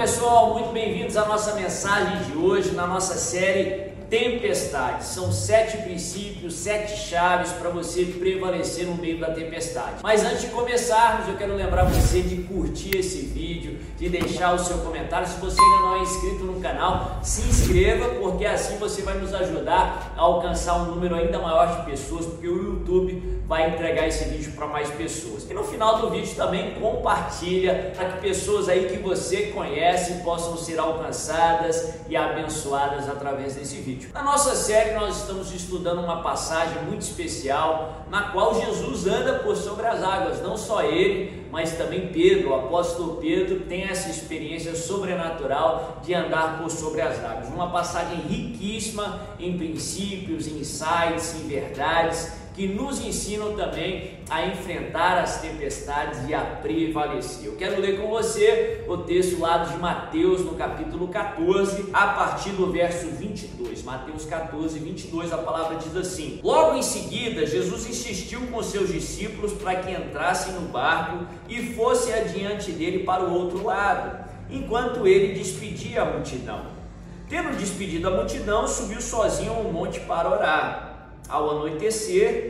Pessoal, muito bem-vindos à nossa mensagem de hoje na nossa série tempestade. São sete princípios, sete chaves para você prevalecer no meio da tempestade. Mas antes de começarmos, eu quero lembrar você de curtir esse vídeo, de deixar o seu comentário. Se você ainda não é inscrito no canal, se inscreva, porque assim você vai nos ajudar a alcançar um número ainda maior de pessoas, porque o YouTube vai entregar esse vídeo para mais pessoas. E no final do vídeo também compartilha para que pessoas aí que você conhece possam ser alcançadas e abençoadas através desse vídeo. Na nossa série, nós estamos estudando uma passagem muito especial na qual Jesus anda por sobre as águas, não só ele, mas também Pedro, o apóstolo Pedro, tem essa experiência sobrenatural de andar por sobre as águas. Uma passagem riquíssima em princípios, em insights, em verdades que nos ensinam também a enfrentar as tempestades e a prevalecer. Eu quero ler com você o texto lá de Mateus, no capítulo 14, a partir do verso 22. Mateus 14, 22, a palavra diz assim: Logo em seguida, Jesus insistiu com seus discípulos para que entrassem no barco e fossem adiante dele para o outro lado, enquanto ele despedia a multidão. Tendo despedido a multidão, subiu sozinho ao monte para orar. Ao anoitecer,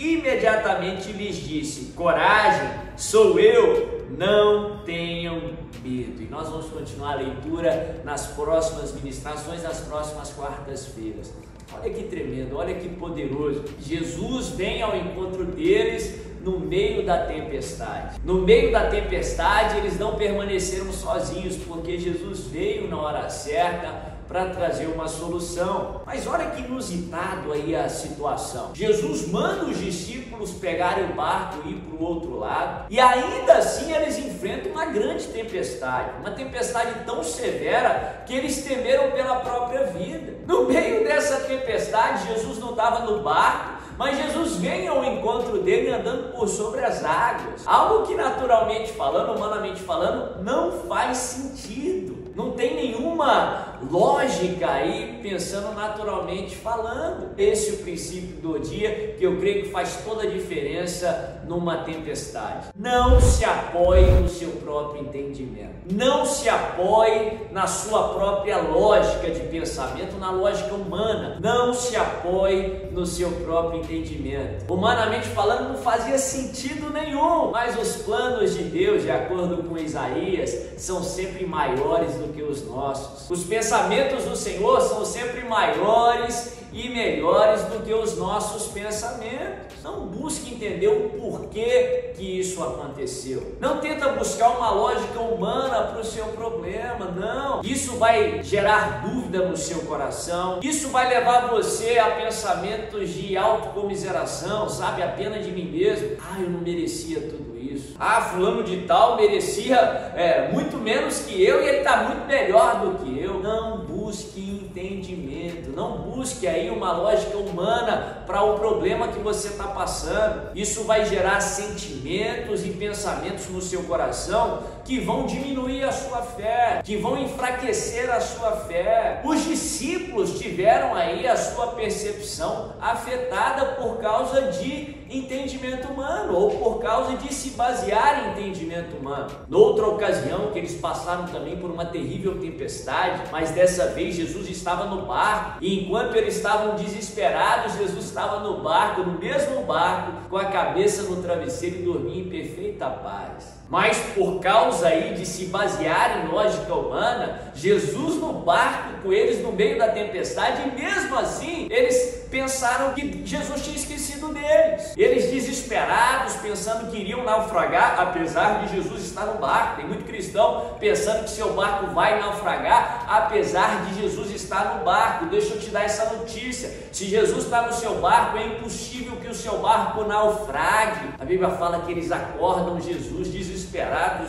imediatamente lhes disse: Coragem, sou eu, não tenham medo. E nós vamos continuar a leitura nas próximas ministrações, nas próximas quartas-feiras. Olha que tremendo, olha que poderoso. Jesus vem ao encontro deles no meio da tempestade. No meio da tempestade, eles não permaneceram sozinhos, porque Jesus veio na hora certa para trazer uma solução. Mas olha que inusitado aí a situação. Jesus manda os discípulos pegarem o barco e ir para o outro lado, e ainda assim eles enfrentam uma grande tempestade, uma tempestade tão severa que eles temeram pela própria vida. No meio dessa tempestade, Jesus não estava no barco, mas Jesus vem ao encontro dele andando por sobre as águas. Algo que naturalmente falando, humanamente falando, não faz sentido. Não tem nenhuma lógica aí, pensando naturalmente falando. Esse é o princípio do dia que eu creio que faz toda a diferença numa tempestade. Não se apoie no seu próprio entendimento. Não se apoie na sua própria lógica de pensamento, na lógica humana. Não se apoie no seu próprio entendimento. Humanamente falando, não fazia sentido nenhum. Mas os planos de Deus, de acordo com Isaías, são sempre maiores do que os nossos. Os pensamentos do Senhor são sempre maiores e melhores do que os nossos pensamentos. Não busque entender o porquê que isso aconteceu. Não tenta buscar uma lógica humana para o seu problema, não. Isso vai gerar dúvida no seu coração. Isso vai levar você a pensamentos de autocomiseração, sabe? A pena de mim mesmo. Ah, eu não merecia tudo isso. Ah, fulano de tal merecia é, muito menos que eu e ele está muito melhor do que eu. Não busque entendimento, não busque aí uma lógica humana para o problema que você está passando. Isso vai gerar sentimentos e pensamentos no seu coração que vão diminuir a sua fé, que vão enfraquecer a sua fé. Os discípulos tiveram aí a sua percepção afetada por causa de entendimento humano ou por causa de se basear em entendimento humano. Noutra ocasião que eles passaram também por uma terrível tempestade, mas dessa vez Jesus estava no barco e enquanto eles estavam desesperados, Jesus estava no barco, no mesmo barco, com a cabeça no travesseiro e dormia em perfeita paz. Mas por causa aí de se basear em lógica humana, Jesus no barco com eles no meio da tempestade, e mesmo assim eles pensaram que Jesus tinha esquecido deles. Eles desesperados, pensando que iriam naufragar, apesar de Jesus estar no barco. Tem muito cristão pensando que seu barco vai naufragar, apesar de Jesus estar no barco. Deixa eu te dar essa notícia: se Jesus está no seu barco, é impossível que o seu barco naufrague. A Bíblia fala que eles acordam Jesus desesperados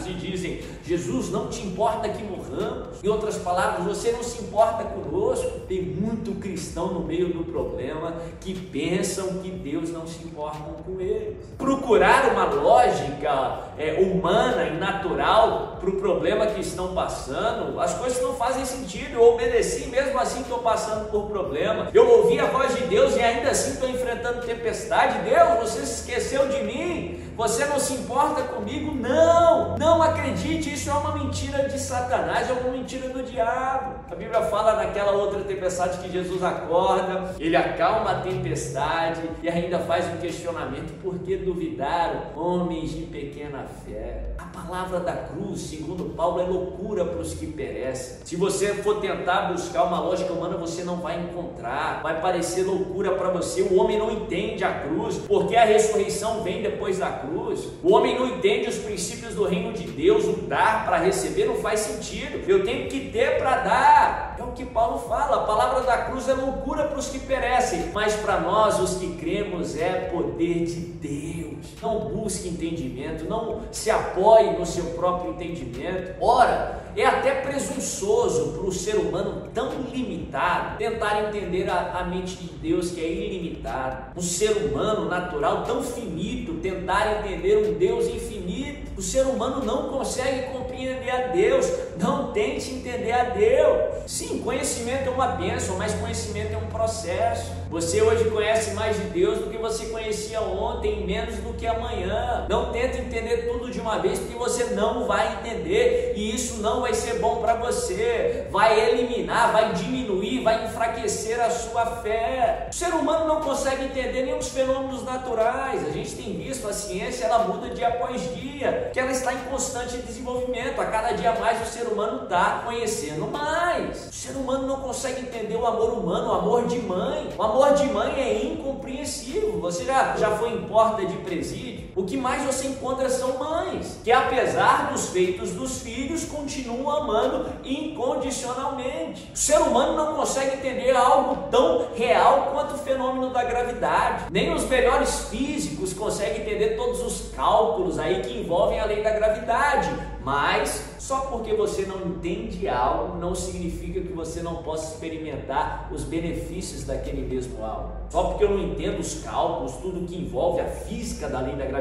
e dizem: Jesus, não te importa que morramos? Em outras palavras, você não se importa conosco? Tem muito cristão no meio do problema que pensam que Deus não se importa com eles. Procurar uma lógica é, humana e natural para o problema que estão passando, as coisas não fazem sentido. Eu obedeci, mesmo assim estou passando por problema. Eu ouvi a voz de Deus e ainda assim estou enfrentando tempestade. Deus, você se esqueceu de mim? Você não se importa comigo? Não! Não acredite, isso é uma mentira de Satanás, é uma mentira do diabo. A Bíblia fala naquela outra tempestade que Jesus acorda, ele acalma a tempestade e ainda faz um questionamento: por que duvidaram, homens de pequena fé? A palavra da cruz, segundo Paulo, é loucura para os que perecem. Se você for tentar buscar uma lógica humana, você não vai encontrar, vai parecer loucura para você. O homem não entende a cruz, porque a ressurreição vem depois da cruz. O homem não entende os princípios do reino de Deus, o dar para receber não faz sentido. Eu tenho que ter para dar. É o que Paulo fala. A palavra da cruz é loucura para os que perecem, mas para nós, os que cremos, é poder de Deus. Não busque entendimento, não se apoie no seu próprio entendimento. Ora, é até presunçoso para o ser humano tão limitado tentar entender a, a, mente de Deus que é ilimitada. Um ser humano natural tão finito tentar entender um Deus infinito. O ser humano não consegue compreender a Deus. Não tente entender a Deus. Sim, conhecimento é uma bênção, mas conhecimento é um processo. Você hoje conhece mais de Deus do que você conhecia ontem, menos do que amanhã. Não tenta entender tudo de uma vez, porque você não vai entender e isso não vai ser bom para você. Vai eliminar, vai diminuir, vai enfraquecer a sua fé. O ser humano não consegue entender nem os fenômenos naturais. A gente tem visto a ciência, ela muda dia após dia, que ela está em constante desenvolvimento. A cada dia mais o ser humano está conhecendo mais. Ser humano não consegue entender o amor humano, o amor de mãe, o amor de mãe é incompreensível. Você já, já foi em porta de presídio? O que mais você encontra são mães, que apesar dos feitos dos filhos, continuam amando incondicionalmente. O ser humano não consegue entender algo tão real quanto o fenômeno da gravidade. Nem os melhores físicos conseguem entender todos os cálculos aí que envolvem a lei da gravidade. Mas só porque você não entende algo não significa que você não possa experimentar os benefícios daquele mesmo algo. Só porque eu não entendo os cálculos, tudo que envolve a física da lei da gravidade,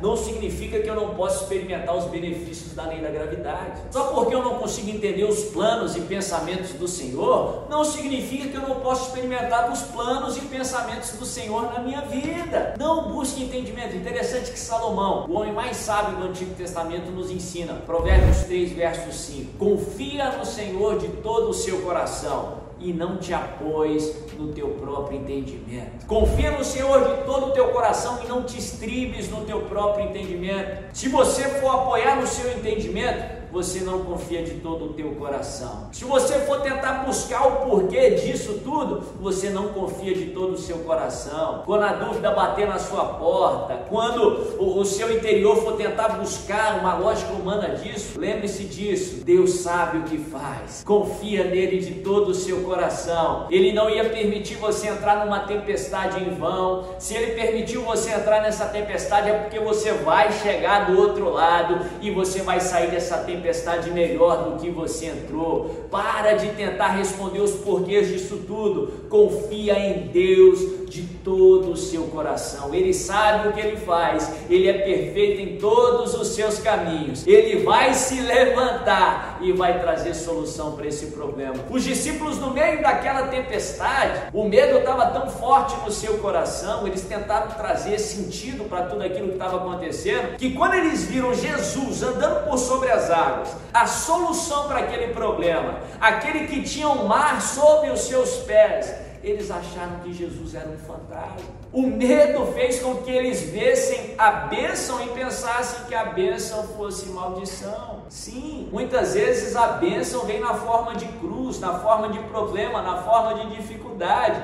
não significa que eu não possa experimentar os benefícios da lei da gravidade. Só porque eu não consigo entender os planos e pensamentos do Senhor, não significa que eu não possa experimentar os planos e pensamentos do Senhor na minha vida. Não busque entendimento. Interessante que Salomão, o homem mais sábio do Antigo Testamento, nos ensina. Provérbios 3, verso 5. Confia no Senhor de todo o seu coração e não te apoies no teu próprio entendimento. Confia no Senhor de todo o teu coração e não te estribes no teu próprio entendimento. Se você for apoiar no seu entendimento, você não confia de todo o teu coração. Se você for tentar buscar o porquê disso tudo, você não confia de todo o seu coração. Quando a dúvida bater na sua porta, quando o, o seu interior for tentar buscar uma lógica humana disso, lembre-se disso. Deus sabe o que faz. Confia nele de todo o seu coração. Ele não ia permitir você entrar numa tempestade em vão. Se ele permitiu você entrar nessa tempestade é porque você vai chegar do outro lado e você vai sair dessa tempestade tempestade melhor do que você entrou. Para de tentar responder os porquês disso tudo. Confia em Deus de todo o seu coração. Ele sabe o que ele faz. Ele é perfeito em todos os seus caminhos. Ele vai se levantar e vai trazer solução para esse problema. Os discípulos no meio daquela tempestade, o medo estava tão forte no seu coração, eles tentaram trazer sentido para tudo aquilo que estava acontecendo, que quando eles viram Jesus andando por sobre as águas, a solução para aquele problema, aquele que tinha o mar sob os seus pés, eles acharam que Jesus era um fantasma. O medo fez com que eles vissem a bênção e pensassem que a bênção fosse maldição. Sim, muitas vezes a bênção vem na forma de cruz, na forma de problema, na forma de dificuldade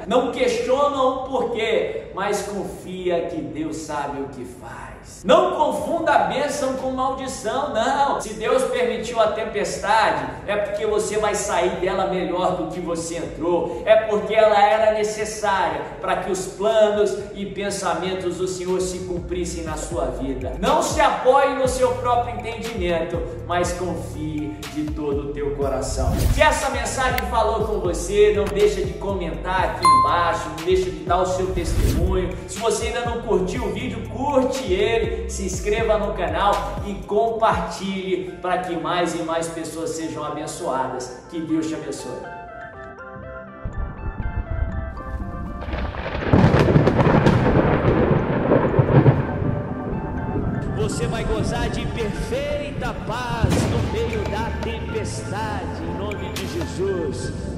não questiona o porquê, mas confia que Deus sabe o que faz. Não confunda a bênção com maldição, não. Se Deus permitiu a tempestade, é porque você vai sair dela melhor do que você entrou, é porque ela era necessária para que os planos e pensamentos do Senhor se cumprissem na sua vida. Não se apoie no seu próprio entendimento, mas confie de todo o teu coração. Se essa mensagem falou com você, não deixa de comentar aqui embaixo, não deixa de dar o seu testemunho. Se você ainda não curtiu o vídeo, curte ele, se inscreva no canal e compartilhe para que mais e mais pessoas sejam abençoadas. Que Deus te abençoe. você vai gozar de perfeita paz tempestade, em nome de Jesus.